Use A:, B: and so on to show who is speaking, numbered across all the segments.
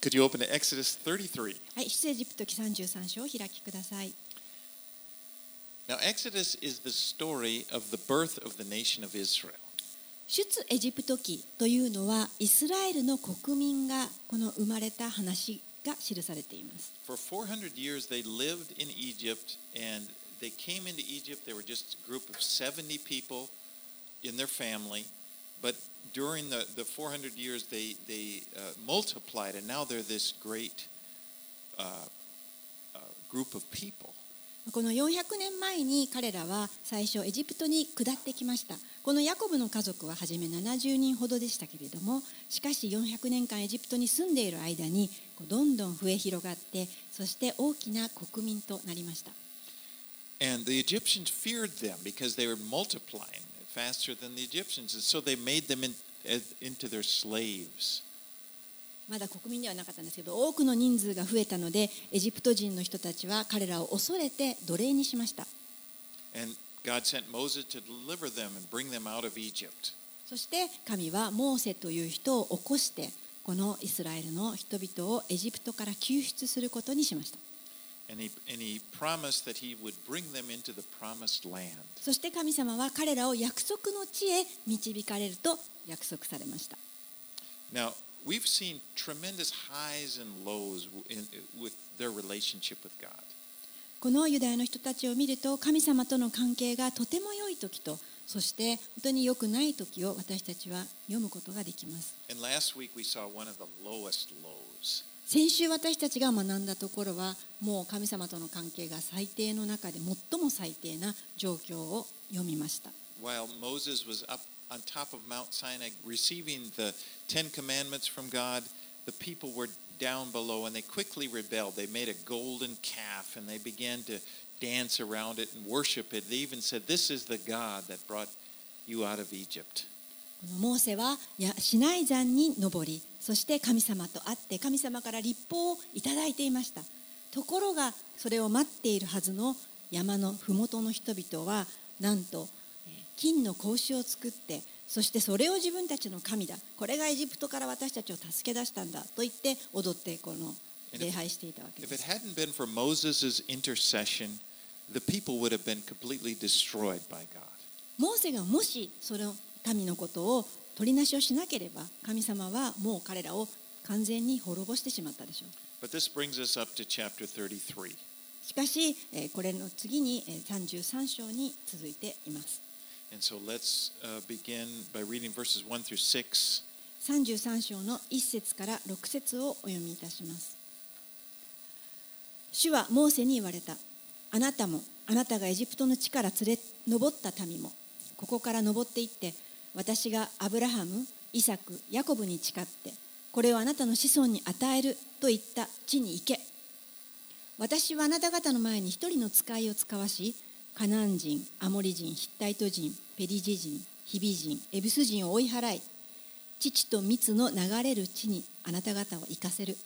A: Could you open to Exodus 33?
B: はい、出エジプト記33章を開きください。
A: Now, Exodus is the story of the birth of the nation of Israel.
B: 出エジプト記というのはイスラエルの国民がこの生まれた話が記されています。
A: For 400 years, they lived in Egypt, and they came into Egypt. They were just a group of 70 people in their family. But during the, the 400 years, they, they uh, multiplied, and now they're this great uh, uh, group of people.
B: この400年前に彼らは最初エジプトに下ってきましたこのヤコブの家族は初め70人ほどでしたけれどもしかし400年間エジプトに住んでいる間にどんどん増え広がってそして大きな国民となりました
A: And the Egyptians feared them because they were multiplying faster than 人
B: まだ国民ではなかったんですけど、多くの人数が増えたので、エジプト人の人たちは彼らを恐れて奴隷にしました。そして神はモーセという人を起こして、このイスラエルの人々をエジプトから救出することにしました。そして神様は彼らを約束の地へ導かれると約束されました。このユダヤの人たちを見ると神様との関係がとても良い時と。そして本当に良くない時を私たちは読むことができます。先週私たちが学んだところはもう神様との関係が最低の中で最も最低な状況を読みました
A: While Moses was up on top of Mount Sinai receiving the Ten Commandments from God, the people were down below and they quickly rebelled. They made a golden calf and they began to dance around it and worship it. They even said, This is the God that brought you out of Egypt.
B: モーセはやシナイ山に登りそして神様と会って神様から立法をいただいていました。ところがそれを待っているはずの山の麓の人々はなんとえー金の格子を作ってそしてそれを自分たちの神だ。これがエジプトから私たちを助け出したんだ。と言って踊ってこの礼拝していたわけです。
A: hadn't been for Moses' intercession, the people would have been completely destroyed by God.
B: モーセがもしその民のことを取りなしをしなければ神様はもう彼らを完全に滅ぼしてしまったでしょう
A: But this brings us up to chapter 33.
B: しかし、えーこれの次にえー33章に続いています。
A: And so let's uh, begin by reading verses 1 through 6.
B: 33章の1節から6節をお読みいたします。主はモーセに言われた。あなたも、あなたがエジプトの地から連れ上った民も、ここから登っていって、私がアブラハム、イサク、ヤコブに誓って、これをあなたの子孫に与えると言った地に行け。私はあなた方の前に一人の使いを使わし、カナン人、アモリ人、ヒッタイト人、ペリジ人、ヒビ人、エブス人を追い払い、父と蜜の流れる地にあなた方を行かせる。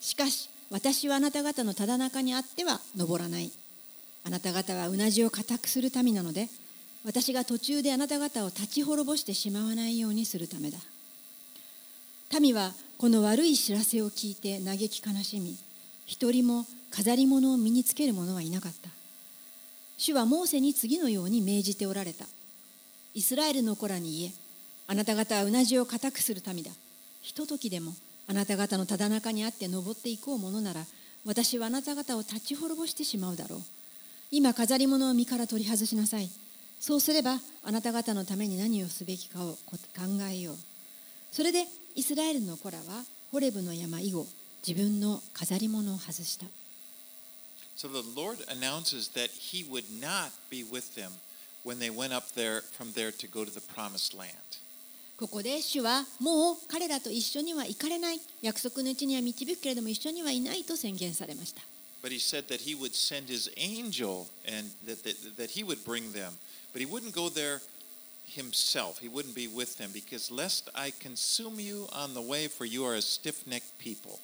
B: しかし、私はあなた方のただ中にあっては登らない。あなた方はうなじを固くする民なので、私が途中であなた方を立ち滅ぼしてしまわないようにするためだ。民はこの悪い知らせを聞いて嘆き悲しみ、一人も飾り物を身につける者はいなかった。主はモーセに次のように命じておられた。イスラエルの子らに言え、あなた方はうなじを固くする民だ。ひとときでもあなた方のただ中にあって登っていこうものなら、私はあなた方を立ち滅ぼしてしまうだろう。今飾り物を身から取り外しなさい。そうすればあなた方のために何をすべきかを考えよう。それでイスラエルの子らはホレブの山以後、自分の飾り物を外した。
A: So the Lord announces that He would not be with them when they went up there from there to go to the promised land.
B: ここで主はもう彼らと一緒には行かれない約束のうちには導くけれども一緒にはいないと宣言されました
A: But He said that He would send His angel and that, that, that He would bring them. But He wouldn't go there Himself. He wouldn't be with them because lest I consume you on the way, for you are a stiff necked people.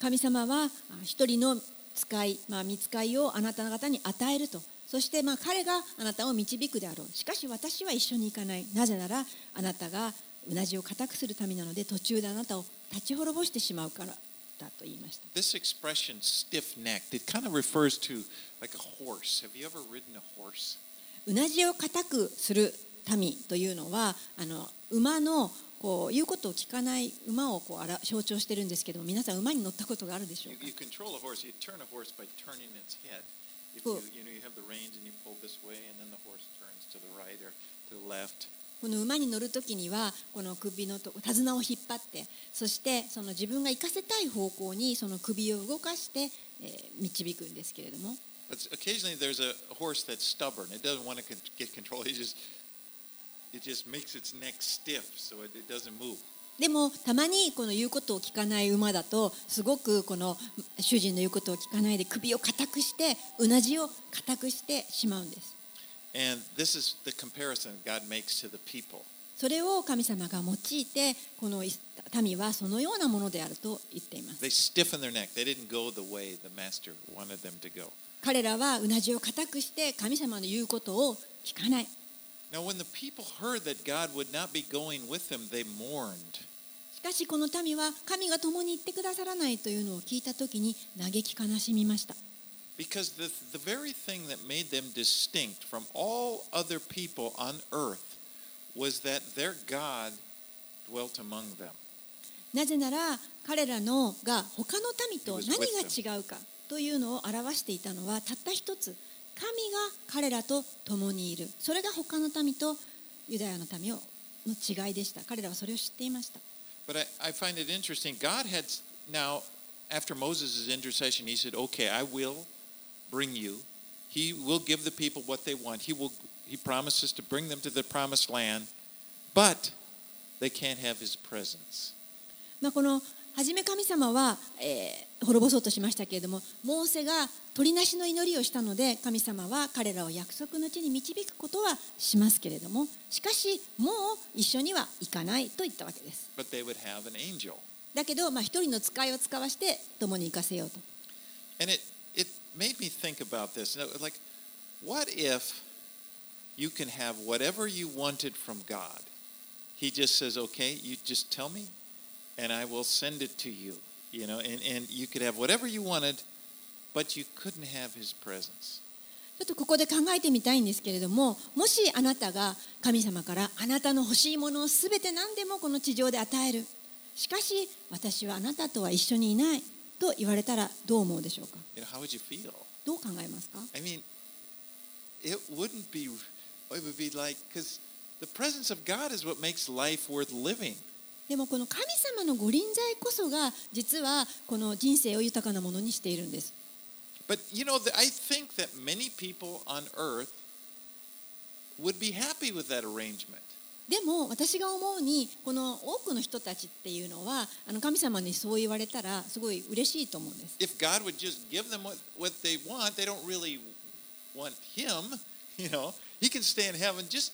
B: 神様はあ一人の使い、まあ、見使いをあなた方に与えるとそしてまあ彼があなたを導くであろうしかし私は一緒に行かないなぜならあなたがうなじを固くする民なので途中であなたを立ち滅ぼしてしまうからたと言いました
A: This expression, stiff necked, it kind of refers to like a horse. Have you ever ridden a horse?
B: うなじを固くする民というのはあの馬のこう言うことを聞かない馬をこうあら象徴してるんですけども皆さん馬に乗ったことがあるでしょうこの馬に乗る時にはこの首のと手綱を引っ張ってそしてその自分が行かせたい方向にその首を動かして導くんですけれども。
A: Occasionally there's a horse that's stubborn. It doesn't want to get control. It just it just makes its neck stiff so it, it doesn't move.
B: でもたまにこの言うことを聞かない馬だとすごくこの主人の言うことを聞かないで首を固くしてうなじを固くしてしまうんです
A: And this is the comparison God makes to the people.
B: それを神様が用いてこの民はそのようなものであると言っています
A: They stiffen their neck. They didn't go the way the master wanted them to go.
B: 彼らはうなじを固くして神様の言うことを聞かない
A: Now, when the people heard that God would not be going with them, they mourned.
B: しかしこの民は神が共に行ってくださらないというのを聞いた時に嘆き悲しみました
A: Because the, the very thing that made them distinct from all other people on earth was that their God dwelt among them.
B: なぜなら彼らのが他の民と何が違うかというのを表していたのはたった一つ神が彼らと共にいるそれが他の民とユダヤの民をの違いでした彼らはそれを知っていました
A: But I, I find it interesting. God had now, after Moses' intercession, he said, Okay, I will bring you. He will give the people what they want. He will he promises to bring them to the promised land, but they can't have his presence.
B: まあ、この初め神様は、えー滅ぼそうとしましたけれどもモーセが鳥なしの祈りをしたので神様は彼らを約束の地に導くことはしますけれどもしかしもう一緒には行かないと言ったわけです.だけど、まあ、一人の使いを使わして共に行かせようと
A: And it, it made me think about this. Like, what if you can have whatever you wanted from God? He just says, okay, you just tell me, and I will send it to you. You know, and, and you could have whatever you wanted, but you couldn't have his presence.
B: ちょっとここで考えてみたいんですけれどももしあなたが神様からあなたの欲しいものを全て何でもこの地上で与えるしかし私はあなたとは一緒にいないと言われたらどう思うでしょうか
A: You know, how would you feel?
B: どう考えますか
A: I mean, it wouldn't be, it would be like, because the presence of God is what makes life worth living.
B: でもこの神様のご臨在こそが実はこの人生を豊かなものにしているんです
A: But you know, I think that many people on earth would be happy with that arrangement.
B: でも私が思うにこの多くの人たちっていうのはあの神様にそう言われたらすごい嬉しいと思うんです
A: If God would just give them what, what they want, they don't really want Him. You know, He can stay in heaven. Just,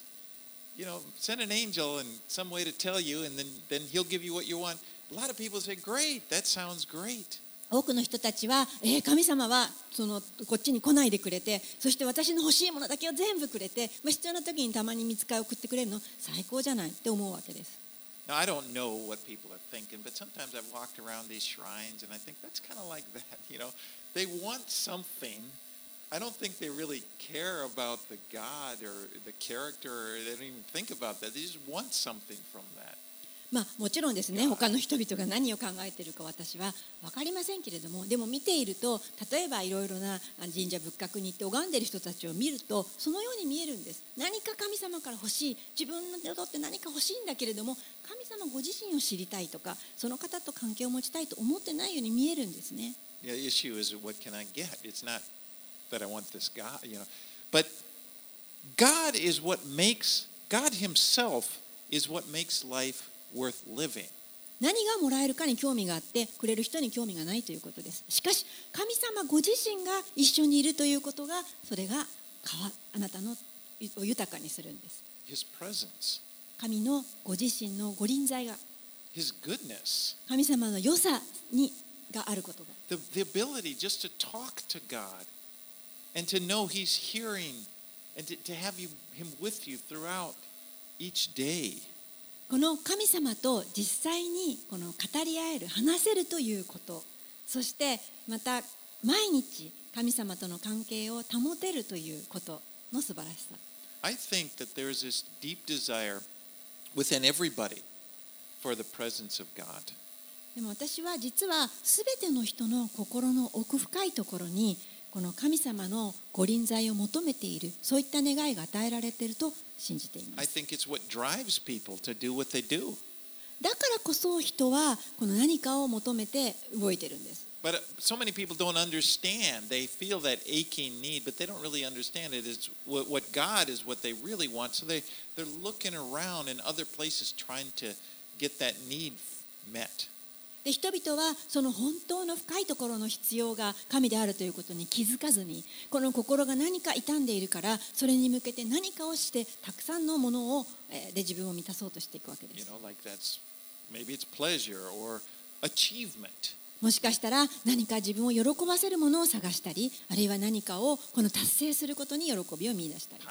A: you know, send an angel in some way to tell you, and then, then He'll give you what you want. A lot of people say, Great, that sounds great.
B: 多くの人たちは、えー神様はそのこっちに来ないでくれてそして私の欲しいものだけを全部くれて、まあ、必要な時にたまに見つかり送ってくれるの最高じゃないって思うわけです
A: Now, I don't know what people are thinking, but sometimes I've walked around these shrines and I think that's kind of like that. You know, they want something. I don't think they really care about the God or the character, or they don't even think about that. They just want something from that.
B: まあもちろんですね他の人々が何を考えているか私は分かりませんけれどもでも見ていると例えばいろいろな神社仏閣に行って拝んでいる人たちを見るとそのように見えるんです何か神様から欲しい自分にとって何か欲しいんだけれども神様ご自身を知りたいとかその方と関係を持ちたいと思ってないように見えるんですね
A: The issue is what can I get? It's not I want this God, you know. But God is what makes God Himself is what makes life worth living.
B: 何がもらえるかに興味があってくれる人に興味がないということです。しかし、神様ご自身が一緒にいるということがそれがあなたのを豊かにするんです。神のご自身のご臨在が神様の良さにがあることが。
A: And to know He's hearing and to, to have you, Him with you throughout each day.
B: ここの神様と実際にこの語り合える話せるということそしてまた毎日神様との関係を保てるということの素晴らしさ
A: I think that there is this deep desire within everybody for the presence of God.
B: でも私は実は全ての人の心の奥深いところにこの神様のご臨在を求めているそういった願いが与えられていると信じています.だからこそ人はこの何かを求めて動いてるんです
A: But uh, so many people don't understand. They feel that aching need, but they don't really understand it. It's what, what God is what they really want. So they, they're looking around in other places trying to get that need met.
B: で人々はその本当の深いところの必要が神であるということに気づかずにこの心が何か傷んでいるからそれに向けて何かをしてたくさんのものをえーで自分を満たそうとしていくわけで
A: You
B: す
A: know, like that's maybe it's pleasure or achievement.
B: もしかしたら何か自分を喜ばせるものを探したりあるいは何かをこの達成することに喜びを見出したり.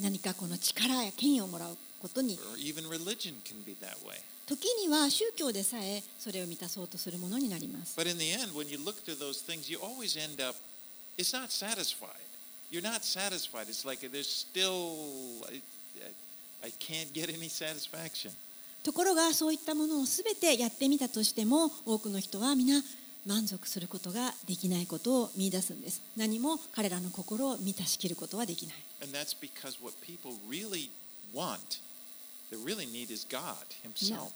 B: 何かこの力や権威をもらうことに。時には宗教でさえそれを満たそうとするものになります。ところがそういったものをすべてやってみたとしても多くの人は皆満足することができないことを見出すんです。何も彼らの心を満たしきることはできない。
A: Really need is God Himself.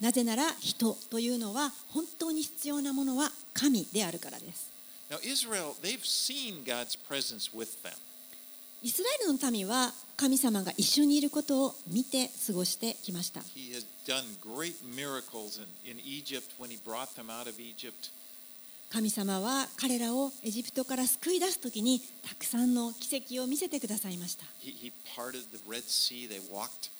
B: なぜなら人というのは本当に必要なものは神であるからです
A: Now, Israel, they've seen God's presence with them.
B: イスラエルの民は神様が一緒にいることを見て過ごしてきました
A: He has done great miracles in, in Egypt when He brought them out of Egypt.
B: 神様は彼らをエジプトから救い出す時にたくさんの奇跡を見せてくださいました
A: He, he parted the Red Sea. They walked,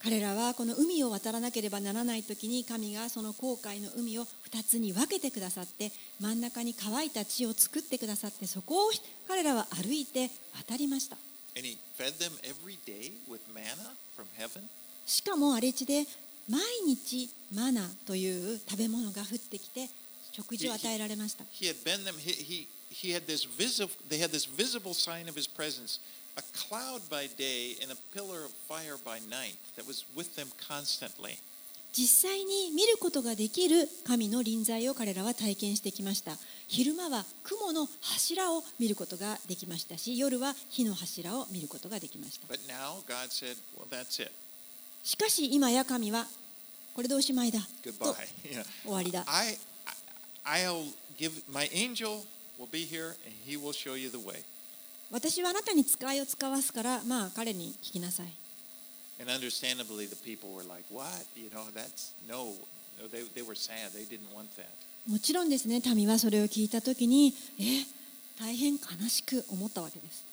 B: 彼らはこの海を渡らなければならない時に神がその航海の海を2つに分けてくださって真ん中に乾いた地を作ってくださってそこを彼らは歩いて渡りました.しかも荒れ地で毎日マナという食べ物が降ってきて食事を与えられました
A: He. He, he, had this visible. They had this visible sign of his presence, a cloud by day and a pillar of fire by night that was with them constantly.
B: 実際に見ることができる神の臨在を彼らは体験してきました昼間は雲の柱を見ることができましたし夜は火の柱を見ることができました
A: now said, "Well.
B: しかし今や神はこれでおしまいだ.と終わりだ
A: I, I'll give my angel
B: 私はあなたに使いを使わすから、まあ、彼に聞きなさい。もちろんですね、民はそれを聞いたときに、大変悲しく思ったわけです。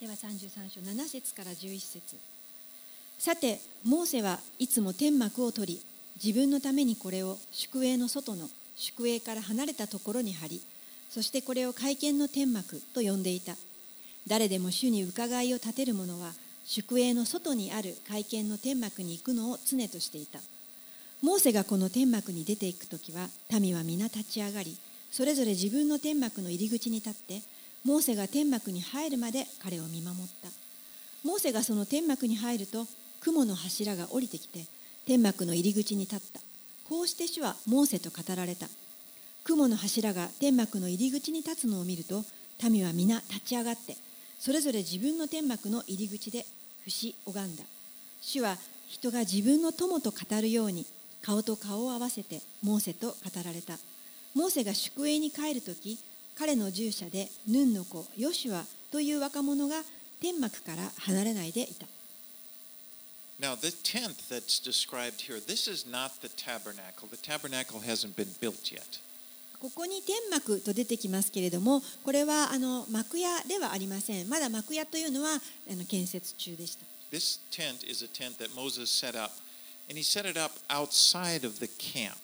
B: では33章、7節から11節。さてモーセはいつも天幕を取り自分のためにこれを宿営の外の宿営から離れたところに貼りそしてこれを会見の天幕と呼んでいた。誰でも主に伺いを立てる者は宿営の外にある会見の天幕に行くのを常としていた。モーセがこの天幕に出ていく時は民は皆立ち上がりそれぞれ自分の天幕の入り口に立ってモーセが天幕に入るまで彼を見守った。モーセがその天幕に入ると雲の柱が降りてきて天幕の入り口に立った。こうして主はモーセと語られた。雲の柱が天幕の入り口に立つのを見ると民は皆立ち上がってそれぞれ自分の天幕の入り口で節拝んだ。主は人が自分の友と語るように顔と顔を合わせてモーセと語られた。モーセが宿営に帰る時彼の従者でヌンの子ヨシュアという若者が天幕から離れないでいた。
A: Now, the tent that's described here, this is not the tabernacle. The tabernacle hasn't been built yet.
B: ここに天幕と出てきますけれどもこれはあの幕屋ではありませんまだ幕屋というのはあの建設中でした
A: This tent is a tent that Moses set up and he set it up outside of the camp.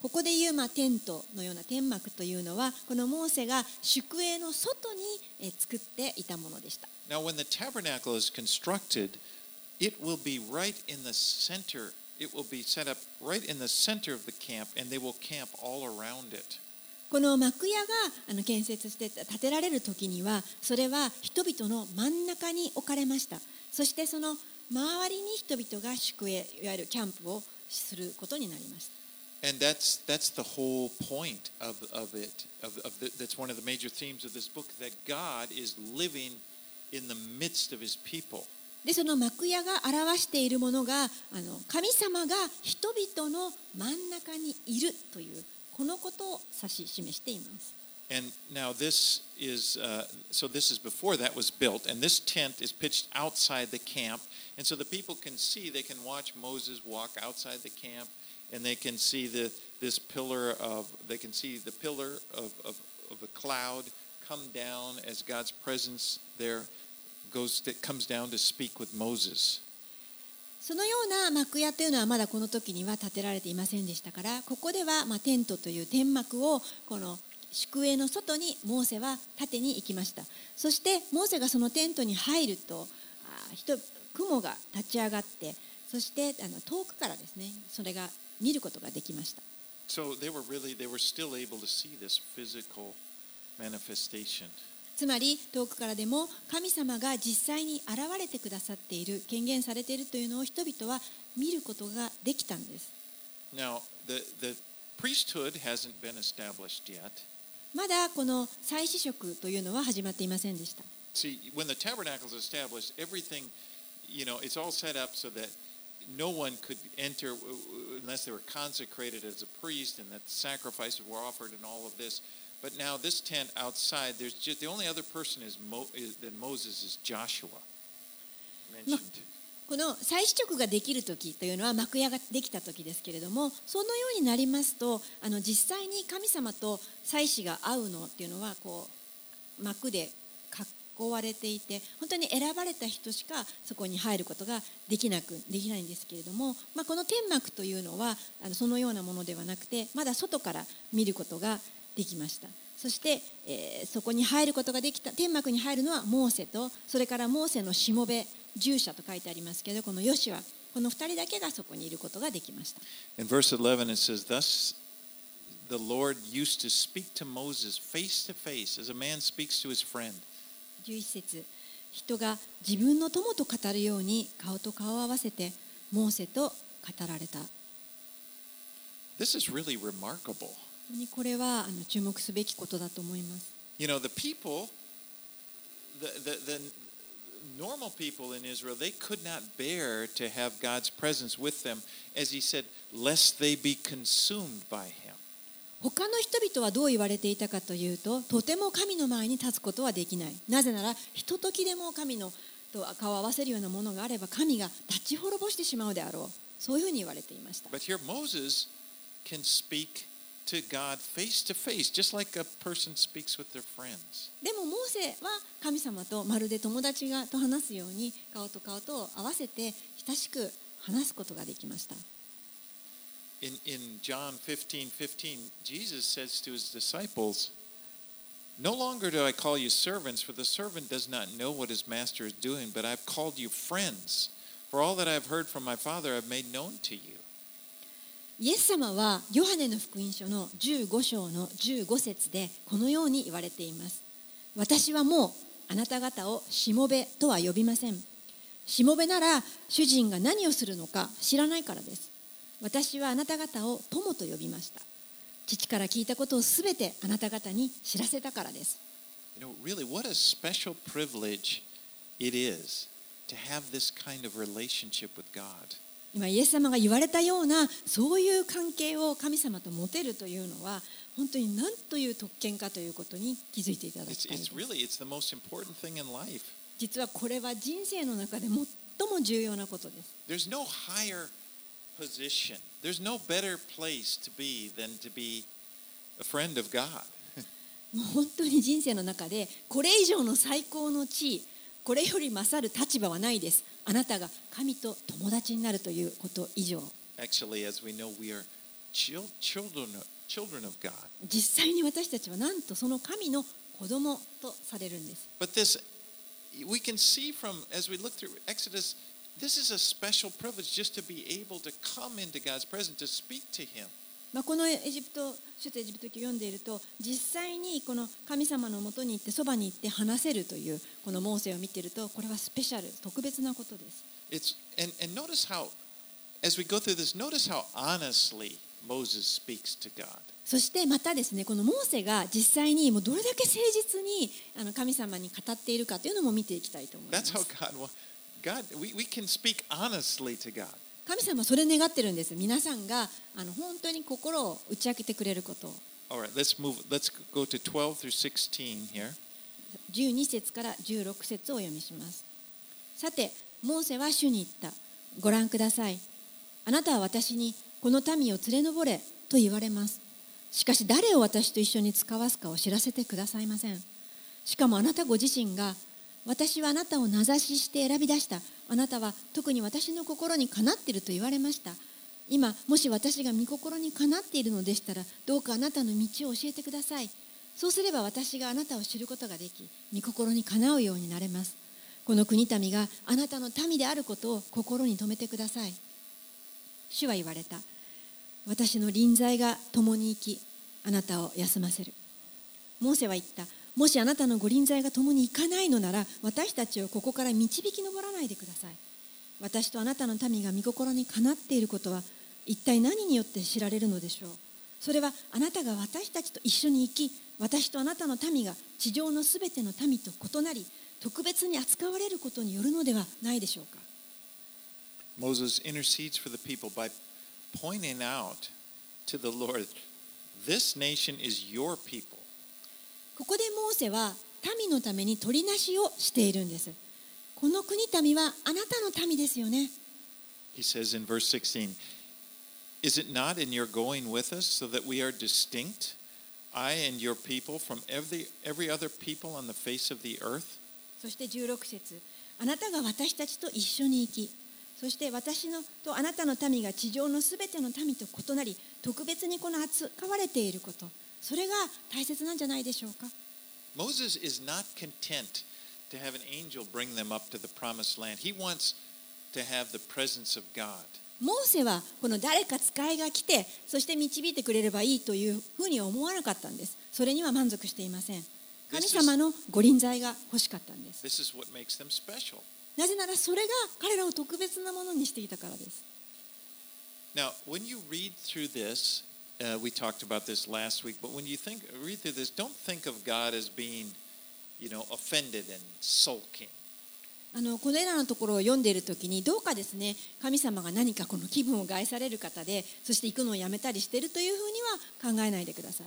B: ここで言う、まあ、テントのような天幕というのはこのモーセが宿営の外にえー作っていたものでした
A: Now, when the tabernacle is constructed, it will be right in the center. It will be set up right in the center of the camp, and they will camp all around it.
B: この幕屋があの建設して建てられる時にはそれは人々の真ん中に置かれましたそしてその周りに人々が宿営いわゆるキャンプをすることになりました
A: And that's that's the whole point of, of it. Of, of the, that's one of the major themes of this book that God is living in the midst of His people.
B: でその幕屋が表しているものがあの神様が人々の真ん中にいるというこのことを指し示しています
A: And now this is uh, so. This is before that was built, and this tent is pitched outside the camp, and so the people can see. They can watch Moses walk outside the camp, and they can see the this pillar of. They can see the pillar of of, of a cloud come down as God's presence there goes that comes down to speak with Moses.
B: そのような幕屋というのはまだこの時には建てられていませんでしたからここではまあテントという天幕をこの宿営の外にモーセは立てに行きましたそしてモーセがそのテントに入ると雲が立ち上がってそしてあの遠くからですねそれが見ることができました
A: So they were really they were still able to see this physical manifestation.
B: つまり遠くからでも神様が実際に現れてくださっている権限されているというのを人々は見ることができたんです
A: Now, the, the priesthood hasn't been established yet.
B: まだこの祭司職というのは始まっていませんでした
A: See, when the tabernacle is established, everything, you know, it's all set up so that no one could enter uh, uh, unless they were consecrated as a priest and that sacrifices were offered and all of this. But now this tent outside, there's just the only other person is, Mo, is than Moses is Joshua. Mentioned.
B: この祭司職ができる時というのは幕屋ができた時ですけれどもそのようになりますとあの実際に神様と祭司が会うのっていうのはこう幕で囲われていて本当に選ばれた人しかそこに入ることができなくできないんですけれども、まあ、この天幕というのはあのそのようなものではなくてまだ外から見ることができましたそして、えーそこに入ることができた天幕に入るのはモーセとそれからモーセのしもべ従者と書いてありますけどこのヨシはこの2人だけがそこにいることができました
A: In verse 11, it says, Thus the Lord used to speak to Moses face to face as a man speaks to his friend.
B: 11節人が自分の友と語るように顔と顔を合わせてモーセと語られた本
A: This is really remarkable.
B: 当にこれはあの注目すべきことだと思います
A: You know, the people, the, the, the normal people in Israel, they could not bear to have God's presence with them, as he said, lest they be consumed by him.
B: 他の人々はどう言われていたかというととても神の前に立つことはできないなぜならひとときでも神のと顔を合わせるようなものがあれば神が立ち滅ぼしてしまうであろうそういうふうに言われていました
A: But here Moses can speak to God face to face, just like a person speaks with their friends.
B: でもモーセは神様とまるで友達がと話すように顔と顔と合わせて親しく話すことができました
A: In, in John 15 15, Jesus says to his disciples, No longer do I call you servants, for the servant does not know what his master is doing, but I've called you friends. For all that I've heard from my Father, I've made known to you.
B: イエス様はヨハネの福音書の15章の15節でこのように言われています。私はもうあなた方をしもべとは呼びません。しもべなら主人が何をするのか知らないからです。私はあなた方を友と呼びました。父から聞いたことをすべてあなた方に知らせたからです。
A: You know, really, what a special privilege it is to have this kind of relationship with God.
B: 今イエス様が言われたようなそういう関係を神様と持てるというのは本当に何という特権かということに気づいていただきたいです.実はこれは人生の中で最も重要なことです
A: no higher position. There's no better place to be than to be a friend of God.
B: もう本当に人生の中でこれ以上の最高の地位これより勝る立場はないですあなたが神と友達になるということ以上
A: actually, as we know, we are chil- children, of- children of God.
B: 実際に私たちはなんとその神の子供とされるんです
A: But this, we can see from, as we look through Exodus, this is a special privilege just to be able to come into God's presence, to speak to Him.
B: まあ、このエジプト出エジプト記を読んでいると実際にこの神様のもとに行ってそばに行って話せるというこのモーセを見ているとこれはスペシャル特別なことです
A: It's, and, and notice how, as we go through this, notice how honestly Moses speaks to God.
B: そしてまたですねこのモーセが実際にもうどれだけ誠実にあの神様に語っているかというのも見ていきたいと思いま
A: That's how
B: す
A: God, wa- God, we, we can speak honestly to God.
B: 神様はそれ願ってるんです。皆さんがあの本当に心を打ち明けてくれること。を
A: All right, let's move, let's go to 12 through 16 here.
B: 12節から16節をお読みします。さてモーセは主に言った。ご覧ください。あなたは私にこの民を連れ上れと言われます。しかし誰を私と一緒に使わすかを知らせてくださいません。しかもあなたご自身が私はあなたを名指しして選び出したあなたは特に私の心にかなっていると言われました。今もし私が御心にかなっているのでしたらどうかあなたの道を教えてください。そうすれば私があなたを知ることができ御心にかなうようになれます。この国民があなたの民であることを心に留めてください。主は言われた。私の臨在が共に生きあなたを休ませる。モーセは言った。もしあなたのご臨在が共に行かないのなら私たちをここから導き上らないでください。私とあなたの民が御心にかなっていることは一体何によって知られるのでしょう。それはあなたが私たちと一緒に生き私とあなたの民が地上のすべての民と異なり特別に扱われることによるのではないでしょうか。
A: Moses intercedes for the people by pointing out to the Lord, This nation is your people.
B: ここでモーセは民のために取りなしをしているんですこの国民はあなたの民ですよね
A: He says in verse 16, Is it not in your going with us so that we are distinct, I and your people, from every, every other people on the face of the earth?
B: そして16節あなたが私たちと一緒に生きそして私のとあなたの民が地上のすべての民と異なり特別にこの扱われていることそれが大切なんじゃないでしょうか
A: Moses is not content to have an angel bring them up to the promised land. He wants to have the presence of God.
B: モーセはこの誰か使いが来てそして導いてくれればいいというふうには思わなかったんですそれには満足していません神様のご臨在が欲しかったんです.なぜならそれが彼らを特別なものにしていたからです
A: Now, when you read through this, uh, we talked about this last week, but when you think read through this, don't think of God as being, you know, offended and sulking.
B: あのこれらのところを読んでいるときにどうかですね神様が何かこの気分を害される方でそして行くのをやめたりしているというふうには考えないでください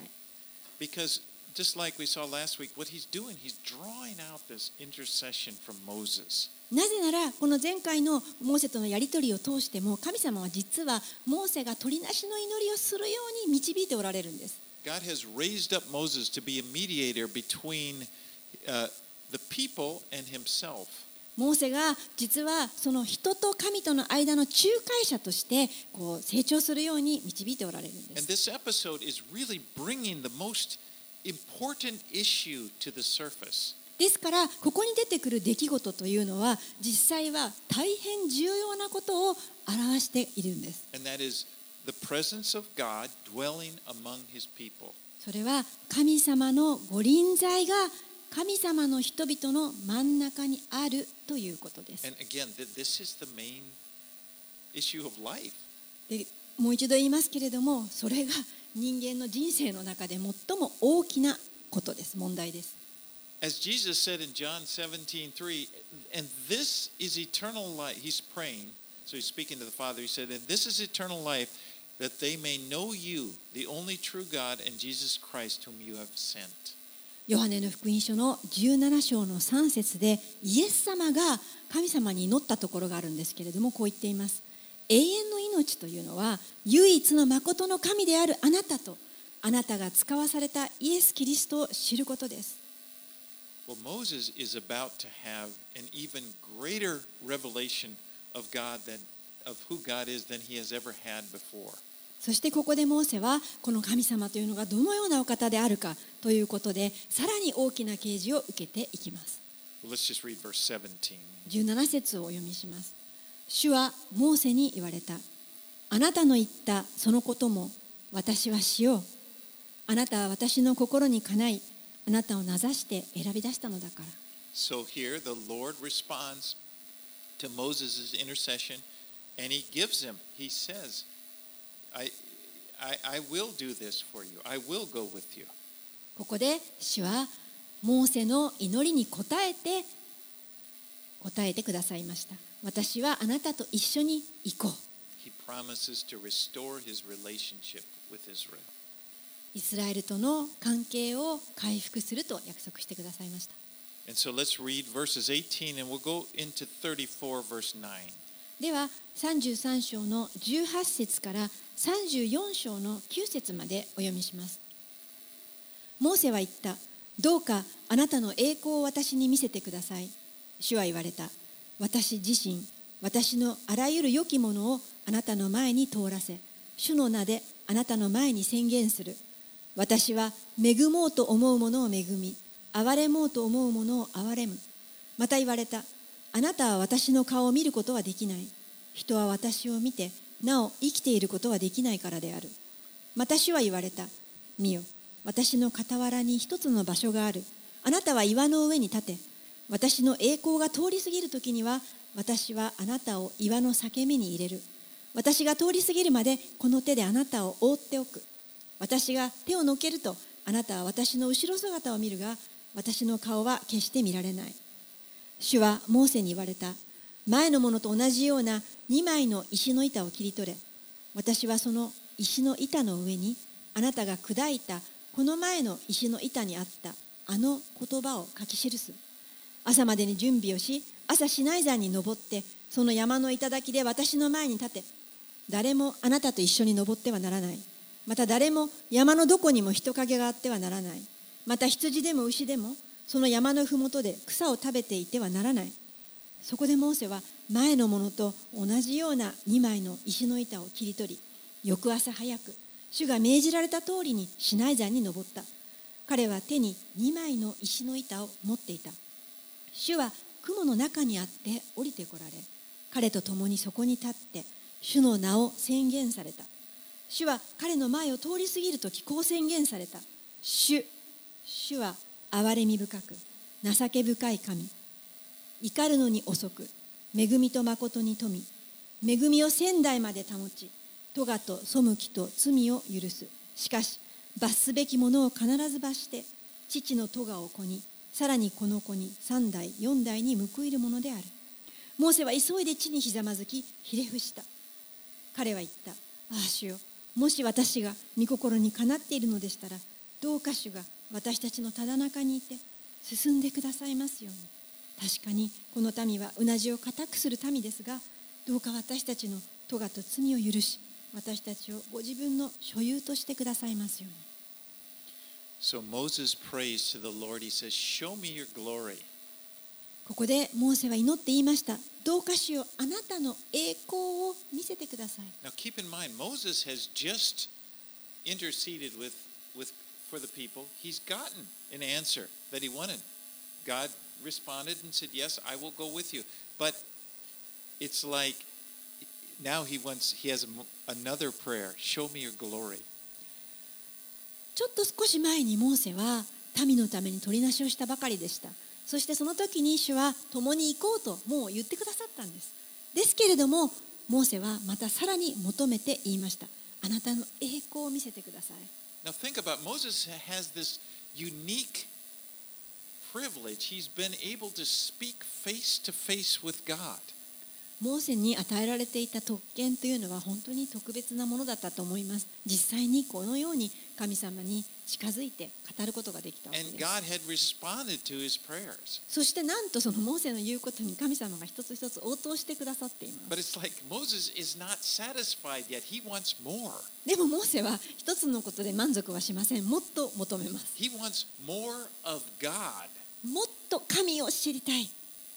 A: Because just like we saw last week, what he's doing, he's drawing out this intercession from Moses.
B: なぜならこの前回のモーセとのやり取りを通しても神様は実はモーセが取りなしの祈りをするように導いておられるんです
A: God has raised up Moses to be a mediator between uh, the people and himself.
B: モーセが実はその人と神との間の仲介者としてこう成長するように導いておられるんで
A: And
B: す
A: this episode is really bringing the most important issue to the surface.
B: ですからここに出てくる出来事というのは実際は大変重要なことを表しているんです
A: And that is the presence of God dwelling among his people.
B: それは神様のご臨在が神様の人々の真ん中にあるということです
A: And again, th- this is the main issue of life.
B: でもう一度言いますけれどもそれが人間の人生の中で最も大きなことです問題です
A: As Jesus said in John 17, 3, and this is eternal life. He's praying, so he's speaking to the Father. He said, And this is eternal life, that they may know you, the only true God, and Jesus Christ, whom you have sent.
B: ヨハネの福音書の17章の3節でイエス様が神様に祈ったところがあるんですけれどもこう言っています永遠の命というのは唯一のまことの神であるあなたとあなたが使わされたイエス・キリストを知ることです。そしてここでモーセはこの神様というのがどのようなお方であるかということでさらに大きな啓示を受けていきます。
A: 17
B: 節をお読みします。主はモーセに言われたあなたの言ったそのことも私はしようあなたは私の心にかないあなたを名指して選び出したのだから
A: So here the Lord responds to Moses' intercession and he gives him, he says, I, I, I will do this for you. I will go with you.
B: ここで主はモーセの祈りに応えて答えてくださいました私はあなたと一緒に行こう。
A: He promises to restore his relationship with Israel.
B: イスラエルとの関係を回復すると約束してくださいました。
A: And so let's read verses 18 and we'll go into 34, verse 9.
B: では33章の18節から34章の9節までお読みします。モーセは言った。どうかあなたの栄光を私に見せてください。主は言われた私自身私のあらゆる良きものをあなたの前に通らせ主の名であなたの前に宣言する。私は恵もうと思うものを恵み憐れもうと思うものを憐れむ。また言われたあなたは私の顔を見ることはできない。人は私を見てなお生きていることはできないからである。また主は言われた見よ私の傍らに一つの場所がある。あなたは岩の上に立て私の栄光が通り過ぎる時には私はあなたを岩の裂け目に入れる。私が通り過ぎるまでこの手であなたを覆っておく。私が手をのけるとあなたは私の後ろ姿を見るが私の顔は決して見られない。主はモーセに言われた。前のものと同じような2枚の石の板を切り取れ。私はその石の板の上にあなたが砕いたこの前の石の板にあったあの言葉を書き記す。朝までに準備をし朝シナイ山に登ってその山の頂で私の前に立て誰もあなたと一緒に登ってはならない。また誰も山のどこにも人影があってはならない。また羊でも牛でもその山の麓で草を食べていてはならない。そこでモーセは前のものと同じような2枚の石の板を切り取り翌朝早く主が命じられた通りにシナイ山に登った。彼は手に2枚の石の板を持っていた。主は雲の中にあって降りてこられ彼と共にそこに立って主の名を宣言された。主は彼の前を通り過ぎる時こう宣言された。主主は憐れみ深く情け深い神。怒るのに遅く恵みと誠に富み恵みを仙台まで保ち咎と背きと罪を許す。しかし罰すべきものを必ず罰して父の咎を子に。さらにこの子に三代四代に報いるものである。モーセは急いで地にひざまずきひれ伏した。彼は言った。ああ主よ。もし私が御心にかなっているのでしたらどうか主が私たちのただ中にいて進んでくださいますように。確かにこの民はうなじを固くする民ですがどうか私たちの咎と罪を許し私たちをご自分の所有としてくださいますように。
A: So Moses prays to the Lord. He says, Show me your glory.
B: ここでモーセは祈って言いましたどうかしよあなたの栄光を見せてください
A: Now keep in mind, Moses has just interceded with, with, for the people. He's gotten an answer that he wanted. God responded and said, Yes, I will go with you. But it's like now he wants, he has a- another prayer Show me your glory.
B: ちょっと少し前にモーセは民のために取りなしをしたばかりでした。そしてその時に主は共に行こうともう言ってくださったんです。ですけれどもモーセはまたさらに求めて言いました。あなたの栄光を見せてください。
A: Now think about Moses has this unique privilege. He's been able to speak face to face with God.
B: モーセに与えられていた特権というのは本当に特別なものだったと思います。実際にこのように神様に近づいて語ることができたわけです.そしてなんとそのモーセの言うことに神様が一つ一つ応答してくださっています
A: like.
B: でもモーセは一つのことで満足はしませんもっと求めます.もっと神を知りたい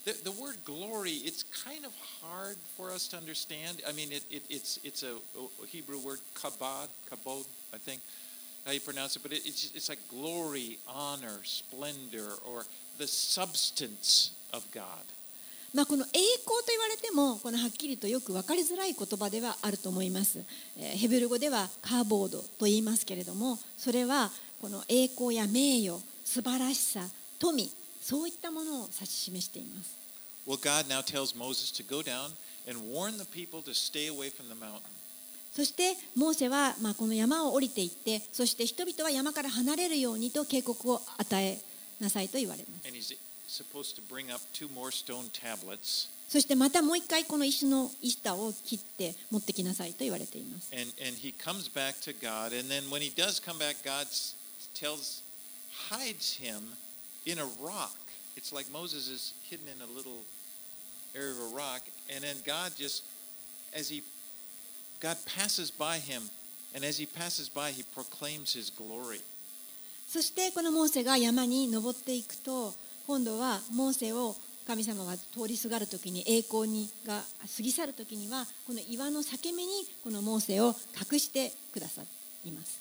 A: The, the word glory, it's kind of hard for us to understand. I mean, it, it, it's, it's a, a Hebrew word, kabod, kabod, I think, how you pronounce it, but it, it's, it's like glory, honor, splendor, or the substance of God.
B: まあ、この栄光と言われてもこのはっきりとよく分かりづらい言葉ではあると思います、えーヘブル語ではカーボードと言いますけれどもそれはこの栄光や名誉素晴らしさ富そういったものを指し示しています
A: Well, God now tells Moses to go down and warn the people to stay away from the mountain.
B: そしてモーセはまあこの山を降りていってそして人々は山から離れるようにと警告を与えなさいと言われます.そしてまたもう一回この石の板を切って持ってきなさいと言われています
A: And, and he comes back to God. And then when he does come back, God tells, hides him in a rock. It's like Moses is hidden in a little area of a rock. And then God just, as he, God passes by him. And as he passes by, he proclaims his glory.
B: そしてこのモーセが山に登っていくと今度はモーセを神様が通りすがる時に栄光にが過ぎ去る時にはこの岩の裂け目にこのモーセを隠してくださいます。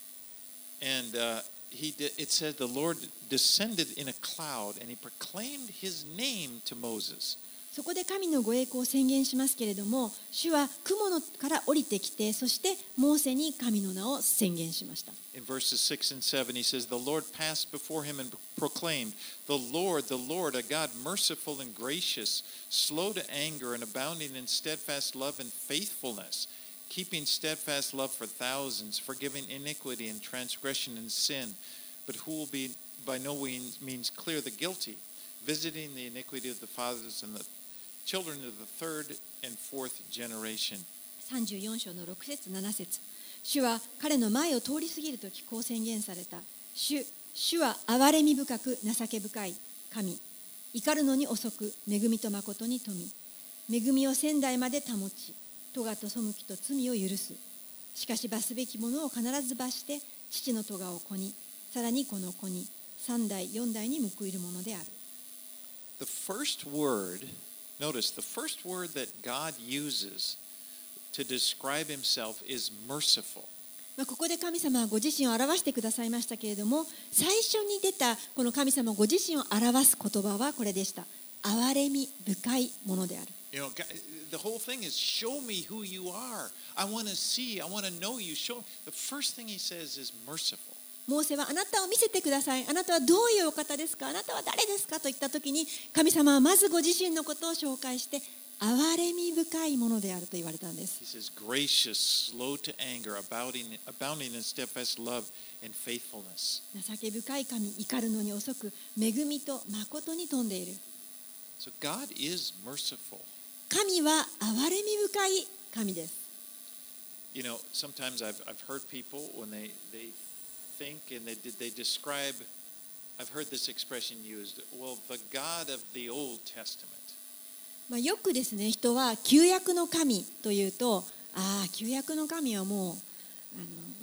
A: And uh, he did, it said the Lord descended in a cloud and he proclaimed his name to Moses.
B: そこで神のご栄光を宣言しますけれども主は雲のから降りてきてそしてモーセに神の名を宣言しました。
A: In verses 6 and 7, he says, The Lord passed before him and proclaimed, The Lord, the Lord, a God merciful and gracious, slow to anger and abounding in steadfast love and faithfulness, keeping steadfast love for thousands, forgiving iniquity and transgression and sin, but who will be by no means means clear the guilty, visiting the iniquity of the fathers and the children of the third and fourth generation.
B: 34章の6節7節。主は彼の前を通り過ぎるときこう宣言された。主主は憐れみ深く情け深い神。怒るのに遅く恵みと誠に富恵みを仙台まで保ち咎と背きと罪を許す。しかし罰すべきものを必ず罰して父の咎を子にさらにこの子に三代四代に報いるものである。
A: The first word, notice the first word that God uses to describe himself is merciful.
B: まあ、ここで神様はご自身を表してくださいましたけれども最初に出たこの神様ご自身を表す言葉はこれでした憐れみ深いものである
A: You know, the whole thing is show me who you are. I want to see, I want to know you. Show the first thing he says is merciful.
B: モーセはあなたを見せてくださいあなたはどういうお方ですか？あなたは誰ですか？と言った時に神様はまずご自身のことを紹介して憐れみ深いものであると言われたんです。情け深い神、怒るのに遅く、恵みと誠に富んでいる。神は憐れみ深い神です。よくですね人は旧約の神というとああ旧約の神はも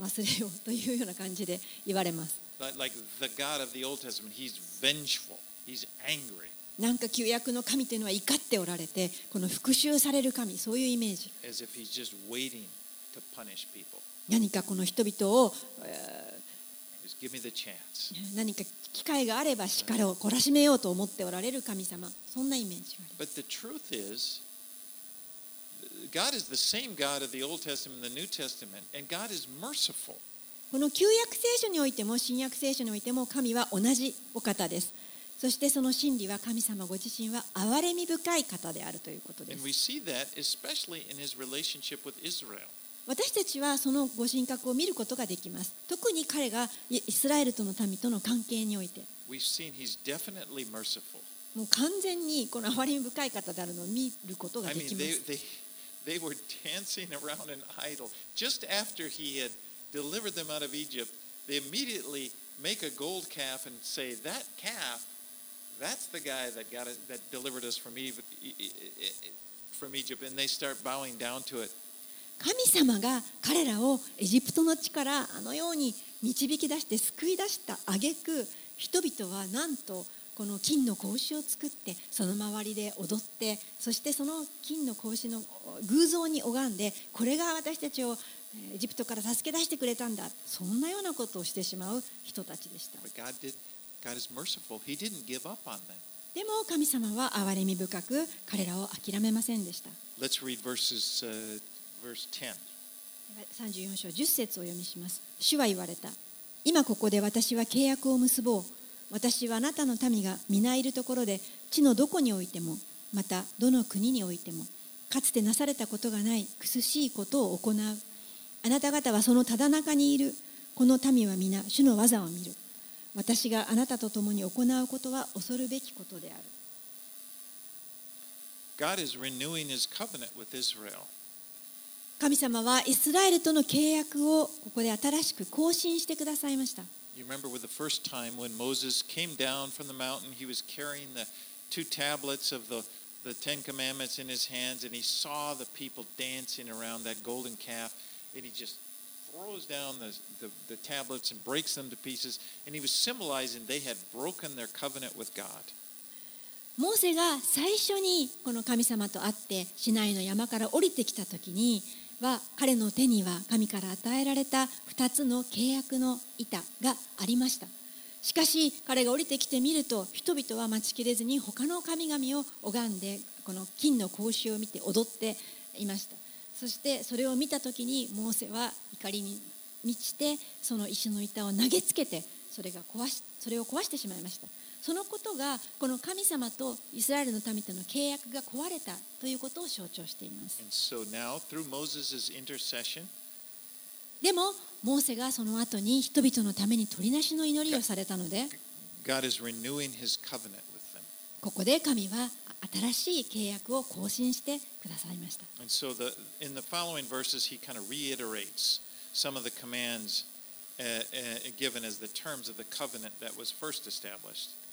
B: う忘れようというような感じで言われます。なんか旧約の神というのは怒っておられて、この復讐される神、そういうイメージ。何かこの人々を、何か機会があれば叱を懲らしめようと思っておられる神様そんなイメージがあります
A: But the truth is, God is the same God of the Old Testament and the New Testament, and God is merciful.
B: この旧約聖書においても新約聖書においても神は同じお方ですそしてその真理は神様ご自身は憐れみ深い方であるということで
A: And
B: す
A: we see that especially in his relationship with Israel.
B: 私たちはそのご神格を見ることができます特に彼がイイスラエルとの民との関係において.もう完全にこの憐れみ深い方であるのを見ることができます
A: they, they were dancing around an idol. Just after he had delivered them out of Egypt, they immediately make a gold calf and say, That calf, that's the guy that, got it, that delivered us from, Eve, E- E- E- from Egypt. And they start bowing down to it.
B: 神様が彼らをエジプトの地からあのように導き出して救い出した挙句人々はなんとこの金の格子を作ってその周りで踊ってそしてその金の格子の偶像に拝んでこれが私たちをエジプトから助け出してくれたんだ。そんなようなことをしてしまう人たちでした.でも神様は憐れみ深く彼らを諦めませんでした。
A: Let's read verses, uh, verse 10.
B: 34章10節を読みします。主は言われた。今ここで私は契約を結ぼう。私はあなたの民が皆いるところで地のどこにおいてもまたどの国においてもかつてなされたことがない苦しいことを行う。あなた方はそのただ中にいる。この民は皆主の技を見る。私があなたと共に行うことは恐るべきことである。
A: God is renewing his covenant with Israel.
B: 神様はイスラエルとの契約をここで新しく更新してくださいました。モーセが。最初にこの神様と会って市内の山から降りてきたときに。は彼の手には神から与えられた2つの契約の板がありました。しかし彼が降りてきてみると人々は待ちきれずに他の神々を拝んでこの金の格子を見て踊っていました。そしてそれを見た時にモーセは怒りに満ちてその石の板を投げつけてそれが壊しそれを壊してしまいました。そのことがこの神様とイスラエルの民との契約が壊れたということを象徴しています。でも、モーセがその後に人々のために取りなしの祈りをされたので、ここで神は新しい契約を更新してくださいました。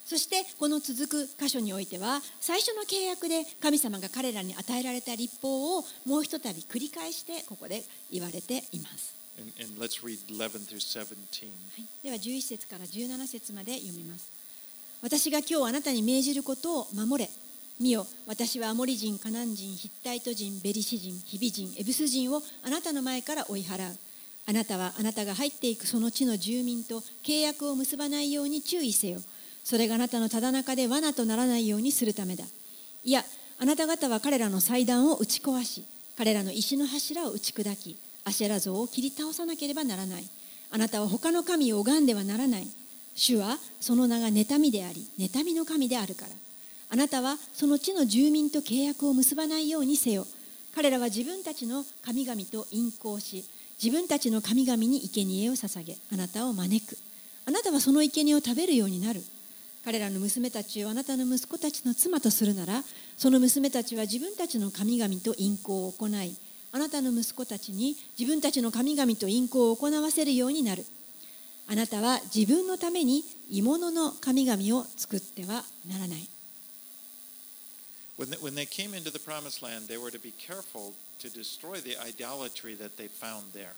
B: そしてこの続く箇所においては最初の契約で神様が彼らに与えられた立法をもうひとたび繰り返してここで言われています、
A: And, and let's read 11 through 17.
B: はい、では11節から17節まで読みます。私が今日あなたに命じることを守れ。見よ私はアモリ人カナン人ヒッタイト人ベリシ人ヒビ人エブス人をあなたの前から追い払う。あなたはあなたが入っていくその地の住民と契約を結ばないように注意せよそれがあなたのただ中で罠とならないようにするためだ。いやあなた方は彼らの祭壇を打ち壊し彼らの石の柱を打ち砕きアシェラ像を切り倒さなければならない。あなたは他の神を拝んではならない。主はその名が妬みであり妬みの神であるから。あなたはその地の住民と契約を結ばないようにせよ。彼らは自分たちの神々と陰行し自分たちの神々に生贄を捧げあなたを招く。あなたはその生贄を食べるようになる。彼らの娘たちをあなたの息子たちの妻とするならその娘たちは自分たちの神々と陰行を行いあなたの息子たちに自分たちの神々と陰行を行わせるようになるあなたは自分のために鋳物の神々を作ってはならない
A: When they, when they came into the promised land, they were to be careful to destroy the idolatry that they found there.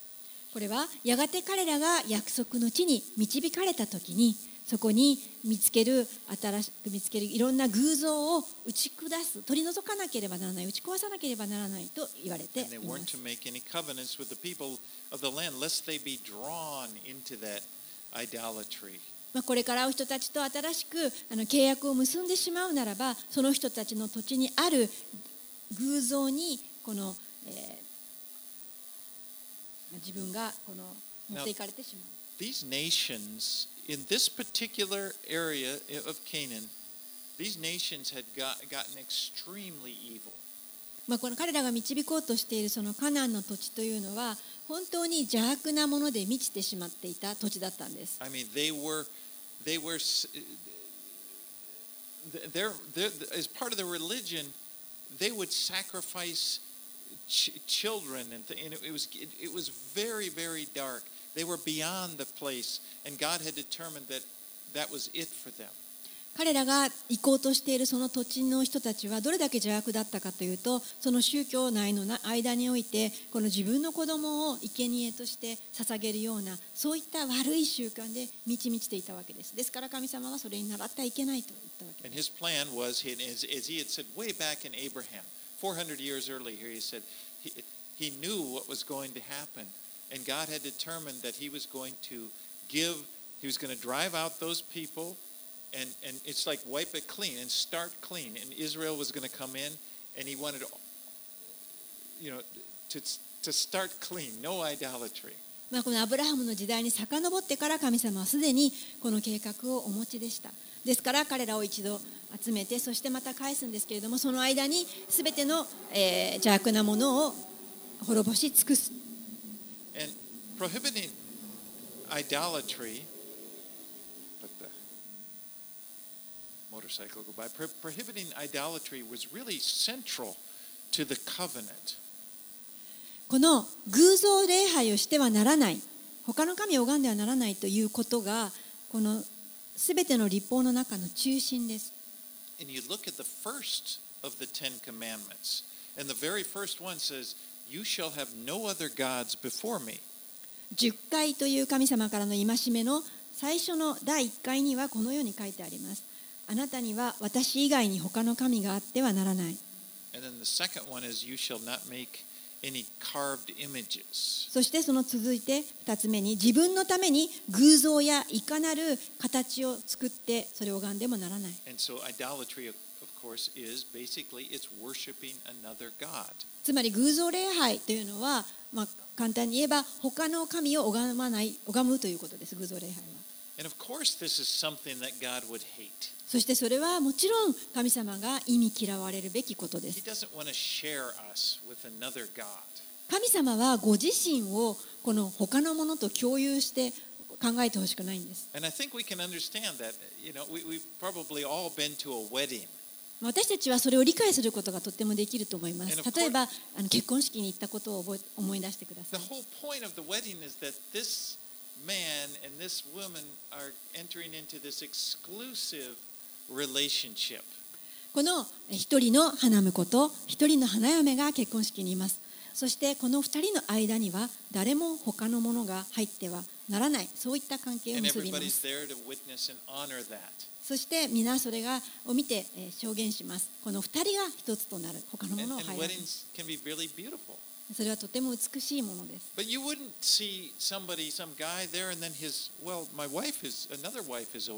B: これはやがて彼らが約束の地に導かれた時にそこに見つける新しく見つけるいろんな偶像を打ち下す取り除かなければならない打ち壊さなければならないと言われています.まあ、これから人たちと新しくあの契約を結んでしまうならばその人たちの土地にある偶像にこの、えー自分がこの持っていかれてしまう。
A: These nations, in this particular area of Canaan, these nations had got, gotten extremely evil.
B: まあ、この彼らが導こうとしているそのカナンの土地というのは本当に邪悪なもので満ちてしまっていた土地だったんです。
A: I mean, they were, they were, s- they're, they're, as part of their religion, they would sacrifice ch- children, and, th- and it, it was, it, it was very, very dark. They were beyond the place, and God had determined that that was it for them.
B: 彼らが行こうとしているその土地の人たちはどれだけ邪悪だったかというとその宗教内の間においてこの自分の子供を生贄として捧げるようなそういった悪い習慣で満ち満ちていたわけですですから神様はそれに習ってはいけないと言ったわけ
A: And
B: です
A: his plan was, as, as he had said way back in Abraham, 400 years earlier, he said he, he knew what was going to happen. And God had determined that he was going to give, he was going to drive out those people and, and it's like wipe it clean and start clean. And Israel was going to come in and he wanted, you know, to, to start clean, no idolatry.
B: まあ、このアブラハムの時代に遡ってから神様はすでにこの計画をお持ちでしたですから彼らを一度集めてそしてまた返すんですけれどもその間に全ての、えー邪悪なものを滅ぼし尽くす
A: prohibiting idolatry, let the motorcycle go by. Pro- prohibiting idolatry was really central to the covenant.
B: この偶像礼拝をしてはならない他の神を拝んではならないということがこの全ての立法の中の中心です
A: And you look at the first of the Ten Commandments, and the very first one says, You shall have no other gods before me.
B: 10回という神様からの戒めの最初の第1回にはこのように書いてあります。あなたには私以外に他の神があってはならない。そしてその続いて2つ目に自分のために偶像やいかなる形を作ってそれを拝んでもならない。つまり偶像礼拝というのはまあ、簡単に言えば他の神を拝まない拝むということです、偶像礼拝は。そしてそれはもちろん神様が意味嫌われるべきことです。神様はご自身をこの他のものと共有して考えてほしくないんです。私たちはそれを理解することがとってもできると思います。例えば、あの結婚式に行ったことを覚え思い出してください。この一人の花婿と一人の花嫁が結婚式にいます。そしてこの二人の間には誰も他のものが入ってはならない。そういった関係を結びます。そして皆それがを見て証言します。この2人が一つとなる、他のものを入
A: ります。
B: それはとても美しいものです。
A: my some there, his, well, wife is, wife is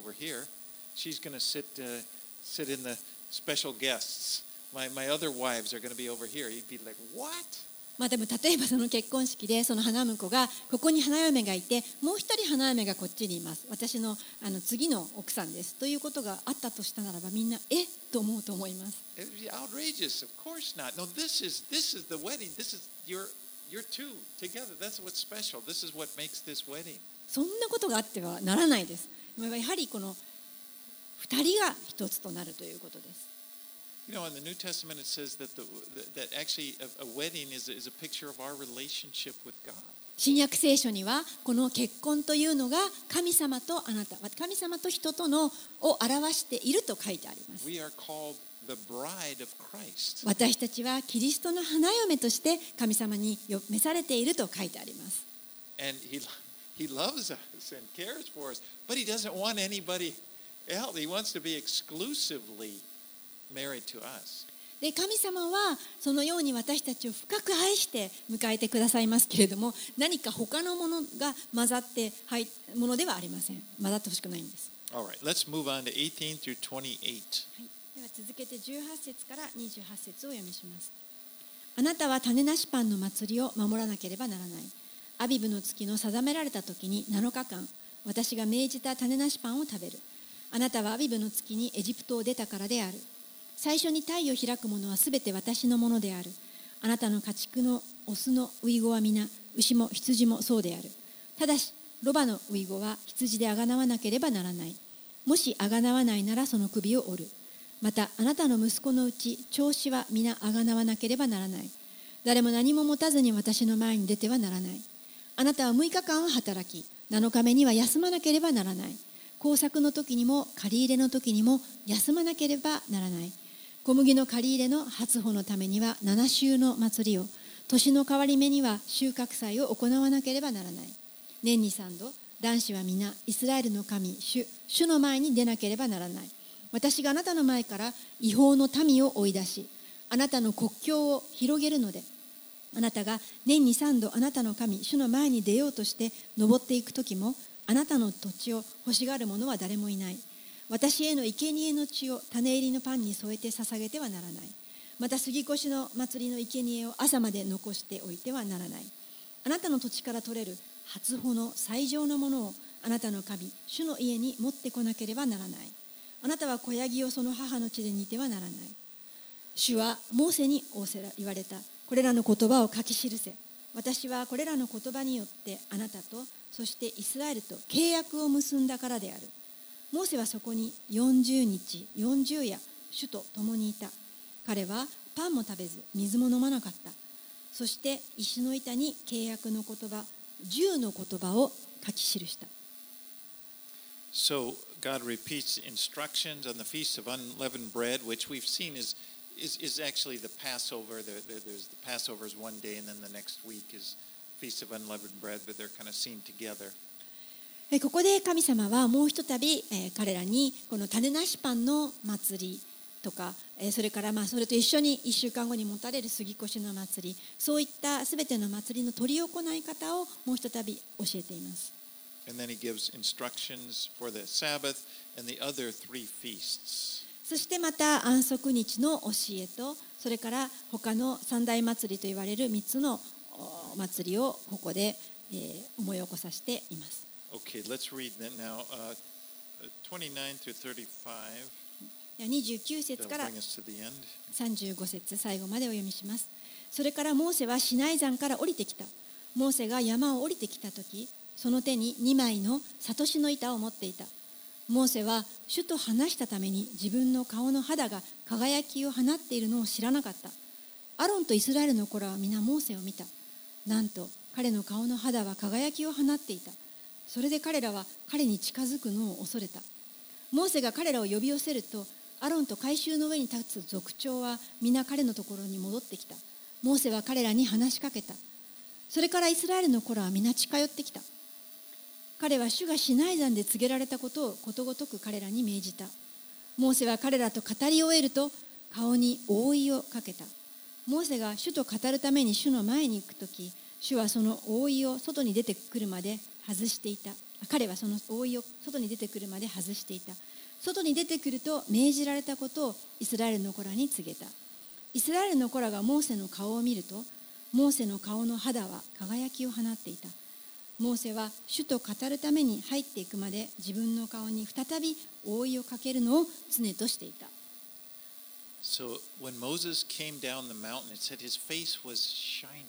B: まあ、でも例えばその結婚式でその花婿がここに花嫁がいてもう一人花嫁がこっちにいます。私の,あの次の奥さんです。ということがあったとしたならばみんなえっ？と思うと思います。そんなことがあってはならないです。やはりこの2人が1つとなるということです。
A: You know, in the New Testament, it says that, the, that actually a, a wedding is, is a picture of our relationship with God.
B: 新約聖書にはこの結婚というのが神様とあなた神様と人とのを表していると書いてあります.私たちはキリストの花嫁として神様に召されていると書いてあります
A: he loves us and cares for us, but he doesn't want anybody else. He wants to be exclusively married to us.
B: で神様はそのように私たちを深く愛して迎えてくださいますけれども何か他のものが混ざって入ものではありません。混ざってほしくないんです。
A: All right, let's move on to 18 through 28.
B: はい、では続けて18節から28節を読みします。あなたは種なしパンの祭りを守らなければならない。アビブの月の定められた時に7日間私が命じた種なしパンを食べる。あなたはアビブの月にエジプトを出たからである最初に太陽を開くものはすべて私のものである。あなたの家畜のオスのウイゴは皆牛も羊もそうである。ただしロバのウイゴは羊であがなわなければならない。もしあがなわないならその首を折る。またあなたの息子のうち長子は皆あがなわなければならない。誰も何も持たずに私の前に出てはならない。あなたは6日間は働き7日目には休まなければならない。耕作の時にも借り入れの時にも休まなければならない。小麦の借り入れの初穂のためには7週の祭りを年の変わり目には収穫祭を行わなければならない。年に3度男子は皆イスラエルの神主主の前に出なければならない。私があなたの前から違法の民を追い出しあなたの国境を広げるのであなたが年に3度あなたの神主の前に出ようとして登っていく時もあなたの土地を欲しがる者は誰もいない。私への生贄の血を種入りのパンに添えて捧げてはならない。また杉越の祭りの生贄を朝まで残しておいてはならない。あなたの土地から取れる初穂の最上のものをあなたの神主の家に持ってこなければならない。あなたは子ヤギをその母の地で煮てはならない。主はモーセに仰せら言われた。これらの言葉を書き記せ。私はこれらの言葉によってあなたとそしてイスラエルと契約を結んだからである。モーセはそこに40日40夜主と共にいた彼はパンも食べず水も飲まなかったそして石の板に契約の言葉10の言葉を書き記した
A: So God repeats instructions on the Feast of Unleavened Bread, which we've seen is, is, is actually the Passover. There, there, there's the Passover is one day, and then the next week is Feast of Unleavened Bread, but they're kind of seen together.
B: えここで神様はもうひとたび、えー彼らにこの種なしパンの祭りとか、えーそれからまあそれと一緒に1週間後に持たれる杉越の祭りそういったすべての祭りの執り行い方をもうひとたび教えています.そしてまた安息日の教えとそれから他の三大祭りと言われる3つのお祭りをここで、えー思い起こさせています
A: Okay, let's read that now. Uh, 29 through 35.
B: では29節から
A: bring us to the end.
B: 35節最後までお読みしますそれからモーセはシナイ山から降りてきたモーセが山を降りてきた時その手に2枚のサトシの板を持っていたモーセは主と話したために自分の顔の肌が輝きを放っているのを知らなかったアロンとイスラエルの子らは皆モーセを見たなんと彼の顔の肌は輝きを放っていたそれで彼らは彼に近づくのを恐れた。モーセが彼らを呼び寄せるとアロンと改宗の上に立つ族長は皆彼のところに戻ってきた。モーセは彼らに話しかけた。それからイスラエルの子らは皆近寄ってきた。彼は主がシナイ山で告げられたことをことごとく彼らに命じた。モーセは彼らと語り終えると顔に覆いをかけた。モーセが主と語るために主の前に行く時主はその覆いを外に出てくるまで外していた。彼はその覆いを外に出てくるまで外していた。外に出てくると命じられたことをイスラエルの子らに告げた。イスラエルの子らがモーセの顔を見るとモーセの顔の肌は輝きを放っていた。モーセは主と語るために入っていくまで自分の顔に再び覆いをかけるのを常としていた。
A: So when Moses came down the mountain, it said his face was shining.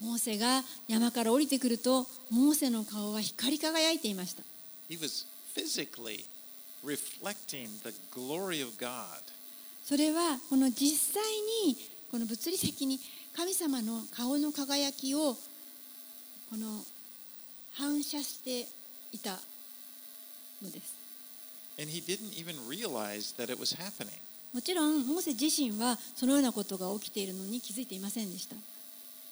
B: モーセが山から降りてくるとモーセの顔は光り輝いていました
A: He was physically reflecting the glory of God.
B: それはこの実際にこの物理的に神様の顔の輝きをこの反射していたのです
A: And he didn't even realize that it was happening.
B: もちろんモーセ自身はそのようなことが起きているのに気づいていませんでした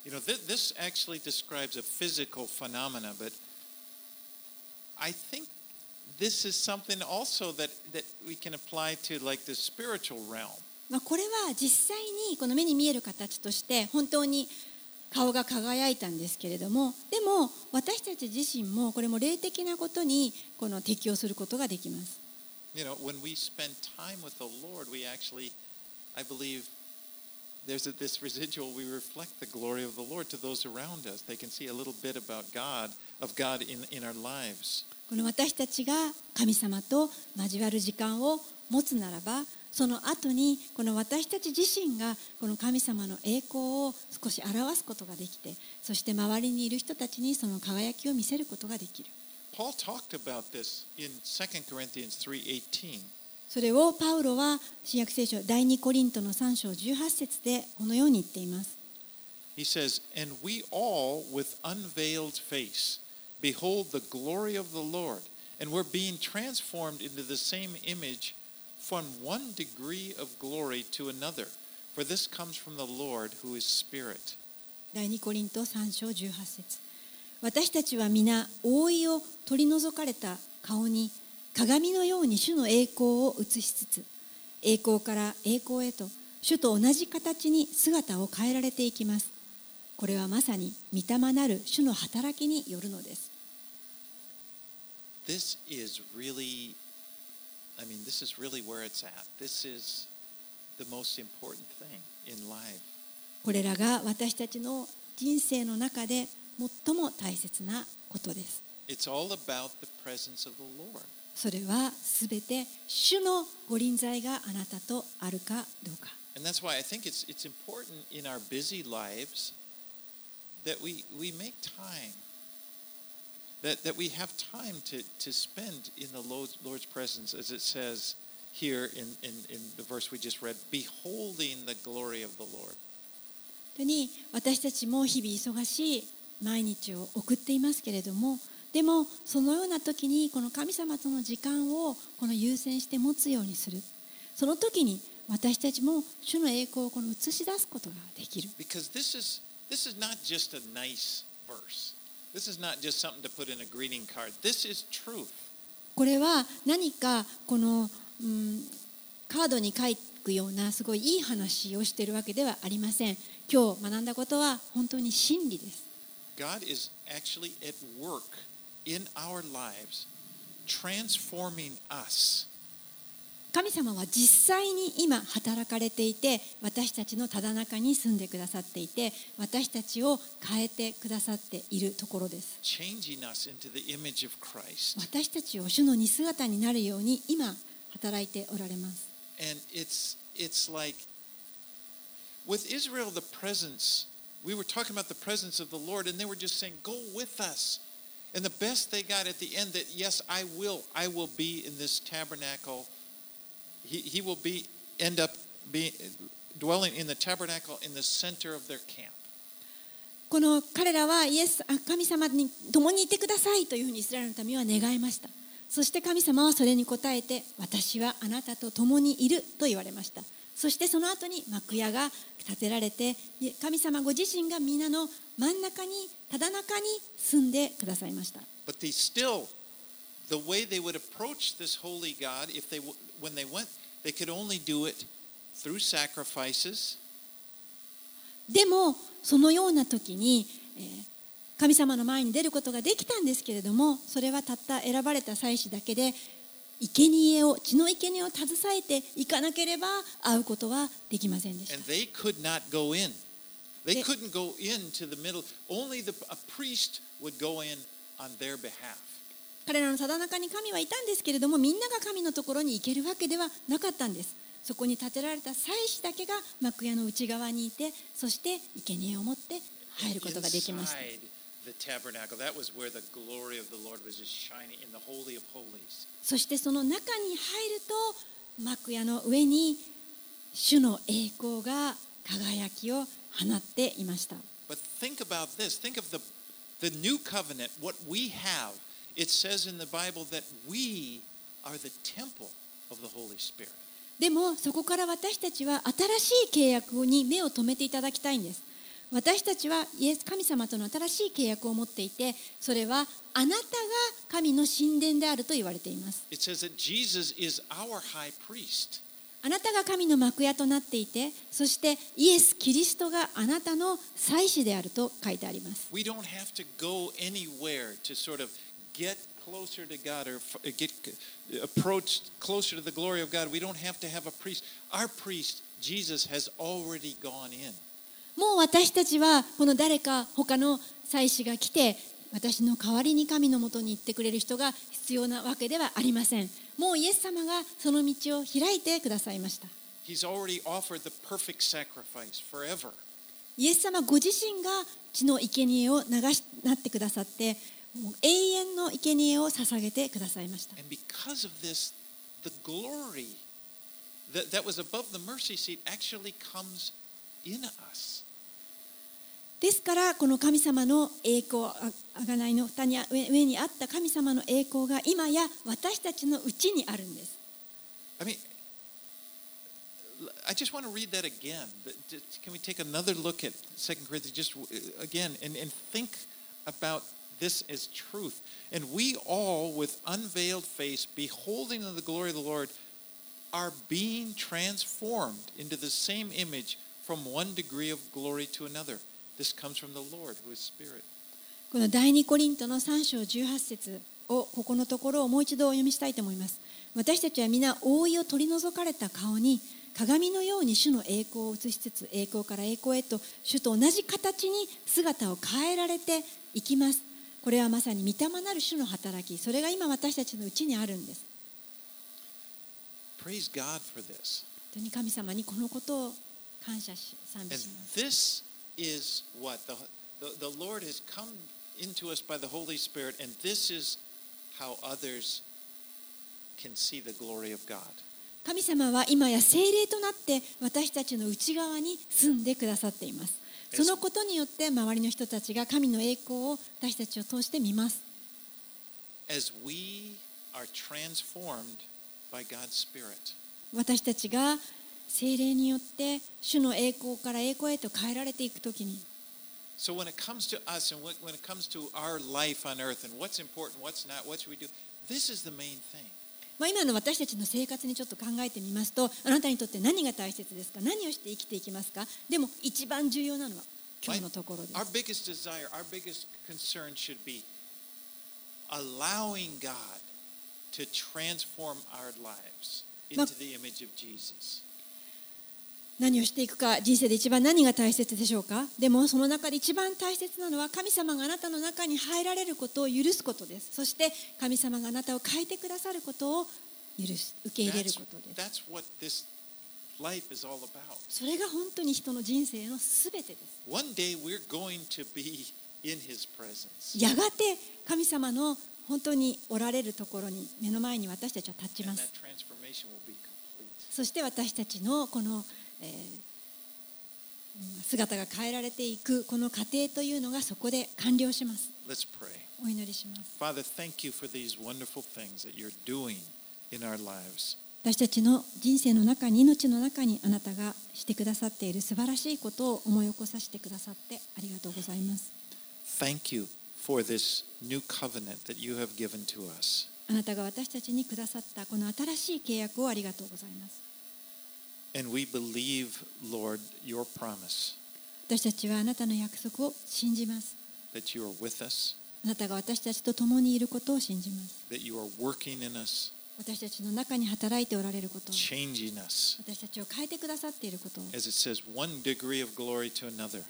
A: You know, th- this actually describes a physical phenomena, but I think this is something also that, that we can apply to like the spiritual realm.
B: まあ、これは実際にこの目に見える形として本当に顔が輝いたんですけれどもでも私たち自身もこれも霊的なことにこの適用することができます
A: You know, when we spend time with the Lord, we actually, I believe, there's a, this residual. We reflect the glory of the Lord to those around us. They can see a little bit about God, of God in, in our lives.
B: この私たちが神様と交わる時間を持つならばその後にこの私たち自身がこの神様の栄光を少し表すことができてそして周りにいる人たちにその輝きを見せることができる
A: Paul talked about this in 2 Corinthians 3:18.
B: それをパウロは新約聖書第2コリントの3章18節でこのように言っています
A: He says, "And we all with unveiled face behold the glory of the Lord, And we're being transformed into the same image from one degree of glory to another. For this comes from the Lord who is Spirit.
B: 第2コリント3章18節私たちは皆覆いを取り除かれた顔に鏡のように主の栄光を映しつつ栄光から栄光へと主と同じ形に姿を変えられていきますこれはまさに御霊なる主の働きによるのです
A: This is really, I mean, this is really where it's at. This is the most important thing in life.
B: これらが私たちの人生の中で最も大切なことです
A: It's all about the presence of the Lord.
B: それはすべて主のご臨在があなたとあるかどうか
A: And that's why I think it's, it's important in our busy lives that we, we make time, that, that we have time to, to spend in the Lord's, presence, as it says here in, in, in the verse we just read, beholding the glory of the Lord.
B: 本当に私たちも日々忙しい毎日を送っていますけれどもでもそのような時にこの神様との時間をこの優先して持つようにするその時に私たちも主の栄光をこの映し出すことができる
A: Because this is, this is not just a nice verse. This is not just something to put in a greeting card. This is truth.
B: これは何かこの、うん、カードに書くようなすごいいい話をしているわけではありません今日学んだことは本当に真理です
A: God is actually at work in our lives, transforming us.
B: 神様は実際に今働かれていて私たちのただ中に住んでくださっていて私たちを変えてくださっているところです
A: changing us into the image of Christ.
B: 私たちを主の似姿になるように今働いておられます
A: And it's it's like with Israel the presence we were talking about the presence of the Lord and they were just saying go with us. And the best they got at the end that yes I will I will be in this tabernacle. He he will be end up being dwelling in the tabernacle in the center of their camp.
B: この彼らはイエス神様に共にいてくださいというふうにイスラエルの民は願いましたそして神様はそれに応えて私はあなたと共にいると言われましたそしてその後に幕屋が建てられて神様ご自身が皆の真ん中にただ中に住んでくださいました。でもそのような時に神様の前に出ることができたんですけれどもそれはたった選ばれた祭司だけで生贄を血の生贄を携えていかなければ会うことはできませんでした
A: they could not go in. They
B: Yeah.
A: couldn't go into the middle. Only the, a priest would go in on their behalf.
B: 彼らのただ中に神はいたんですけれどもみんなが神のところに行けるわけではなかったんですそこに建てられた祭司だけが幕屋の内側にいてそして生贄を持って入ることができました
A: Inside the tabernacle, that was where the glory of the Lord was just shining in the holy of holies.
B: そしてその中に入ると幕屋の上に主の栄光が輝きを放っていました
A: But think about this. Think of the, the new covenant, what we have. It says in the Bible that we are the temple of the Holy Spirit.
B: でもそこから私たちは新しい契約に目を留めていただきたいんです私たちはイエス神様との新しい契約を持っていて、それはあなたが神の神殿であると言われています。あなたが神の幕屋となっていて、そしてイエス・キリストがあなたの祭司であると書いてあります。もう私たちはこの誰か他の祭司が来て私の代わりに神のもとに行ってくれる人が必要なわけではありません。もうイエス様がその道を開いてくださいました。イエス様ご自身が血の生贄を流しなってくださってもう永遠の生贄を捧げてくださいました。
A: そし
B: ですからこの神様の栄光あ贖いの蓋に上上にあった神様の栄光が今や私たちのうちにあるんです
A: I mean, I just want to read that again. But just- Can we take another look at 2 Corinthians just uh, again and, and think about this as truth? And we all, with unveiled face, beholding the glory of the Lord, are being transformed into the same image from one degree of glory to another. This comes from the Lord, who is Spirit.
B: この第二コリントの3章18節をここのところをもう一度お読みしたいと思います。私たちは皆覆いを取り除かれた顔に鏡のように主の栄光を映しつつ栄光から栄光へと主と同じ形に姿を変えられていきます。これはまさに御霊なる主の働き。それが今私たちのうちにあるんです。
A: Praise God for this.
B: 本当に神様にこのことを感謝し賛美します
A: is what the, the, the Lord has come into us by the Holy Spirit, and this is how others can see the glory of God.
B: 神様は今や精霊となって私たちの内側に住んでくださっていますそのことによって周りの人たちが神の栄光を私たちを通して見ます
A: As we are transformed by God's Spirit,
B: 私たちが精霊によって主の栄光から栄光へと変えられていくときに
A: so when it comes to us and when it comes to our life on earth and what's important, what's not, what should we do, this is the main thing.
B: まあ、今の私たちの生活にちょっと考えてみますとあなたにとって何が大切ですか何をして生きていきますかでも一番重要なのは今日のところです
A: Our biggest desire, our biggest concern should be allowing God to transform our lives into the image of Jesus.
B: 何をしていくか人生で一番何が大切でしょうか？でもその中で一番大切なのは神様があなたの中に入られることを許すことですそして神様があなたを変えてくださることを許す受け入れることです.それが本当に人の人生のすべてです.やがて神様の本当におられるところに目の前に私たちは立ちます.そして私たちのこの、えーうん姿が変えられていくこの過程というのがそこで完了します
A: Let's pray.
B: お祈りします
A: Father, thank you for these wonderful things that you're doing in our lives.
B: 私たちの人生の中に命の中にあなたがしてくださっている素晴らしいことを思い起こさせてくださってありがとうございます
A: Thank you for this new covenant that you have given to us.
B: あなたが私たちにくださったこの新しい契約をありがとうございます
A: And we believe, Lord, your promise
B: 私たちはあなたの約束を信じます
A: that you are with us,
B: あなたが私たちと共にいることを信じます
A: that you are working in us,
B: 私たちの中に働いておられることを
A: changing us.
B: 私たちを変えてくださっていることを
A: As it says, one degree of glory to another.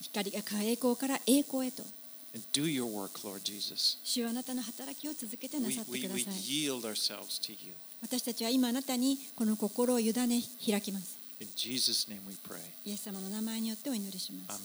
B: 光が栄光から栄光へと
A: And do your work, Lord Jesus.
B: 主はあなたの働きを続けてな
A: We,
B: さって
A: we,
B: くだ
A: we
B: さい
A: yield ourselves to you.
B: 私たちは今あなたにこの心を委ね開きます.イエス様の名前によってお祈りします.